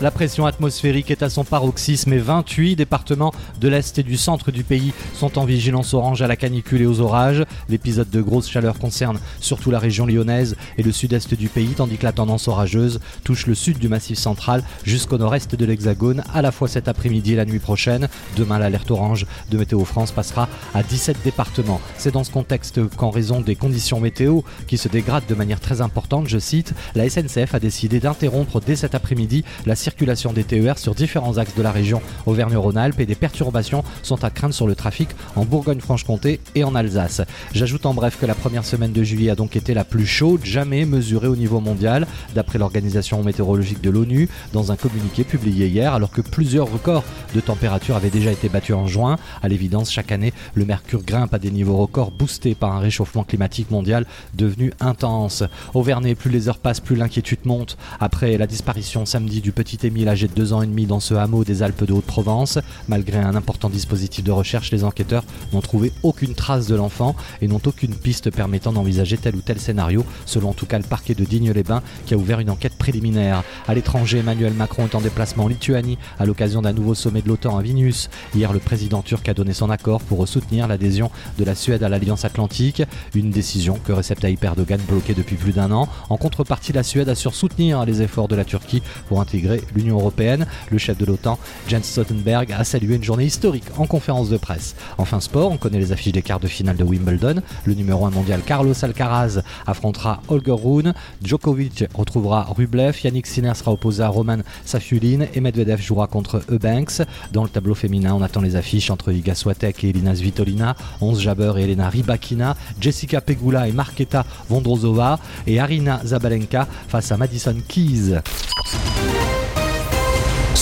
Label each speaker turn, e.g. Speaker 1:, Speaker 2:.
Speaker 1: La pression atmosphérique est à son paroxysme et 28 départements de l'Est et du centre du pays sont en vigilance orange à la canicule et aux orages. L'épisode de grosse chaleur concerne surtout la région lyonnaise et le sud-est du pays, tandis que la tendance orageuse touche le sud du massif central jusqu'au nord-est de l'Hexagone, à la fois cet après-midi et la nuit prochaine. Demain, l'alerte orange de Météo France passera à 17 départements. C'est dans ce contexte qu'en raison des conditions météo qui se dégradent de manière très importante, je cite, la SNCF a décidé d'interrompre dès cet après-midi la circulation des TER sur différents axes de la région Auvergne-Rhône-Alpes et des perturbations sont à craindre sur le trafic en Bourgogne-Franche-Comté et en Alsace. J'ajoute en bref que la première semaine de juillet a donc été la plus chaude jamais mesurée au niveau mondial, d'après l'Organisation météorologique de l'ONU, dans un communiqué publié hier, alors que plusieurs records de température avaient déjà été battus en juin. À l'évidence, chaque année, le mercure grimpe à des niveaux records boostés par un réchauffement climatique mondial devenu intense. Auvergne, plus les heures passent, plus l'inquiétude monte. Après la disparition samedi du petit Émile âgé de 2 ans et demi dans ce hameau des Alpes de Haute-Provence. Malgré un important dispositif de recherche, les enquêteurs n'ont trouvé aucune trace de l'enfant et n'ont aucune piste permettant d'envisager tel ou tel scénario, selon en tout cas le parquet de Digne-les-Bains qui a ouvert une enquête préliminaire. À l'étranger, Emmanuel Macron est en déplacement en Lituanie à l'occasion d'un nouveau sommet de l'OTAN à Vilnius. Hier, le président turc a donné son accord pour soutenir l'adhésion de la Suède à l'Alliance Atlantique, une décision que Recep Tayyip Erdogan bloquait depuis plus d'un an. En contrepartie, la Suède assure soutenir les efforts de la Turquie pour intégrer l'Union européenne. Le chef de l'OTAN, Jens Stoltenberg, a salué une journée historique en conférence de presse. Enfin sport, on connaît les affiches des quarts de finale de Wimbledon. Le numéro 1 mondial Carlos Alcaraz affrontera Holger Rune, Djokovic retrouvera Rublev, Yannick Sinner sera opposé à Roman Safulin et Medvedev jouera contre Eubanks. Dans le tableau féminin, on attend les affiches entre Iga Swiatek et Elina Svitolina, 11 Jabber et Elena Rybakina, Jessica Pegula et Marketa Vondrozova et Arina Zabalenka face à Madison Keys.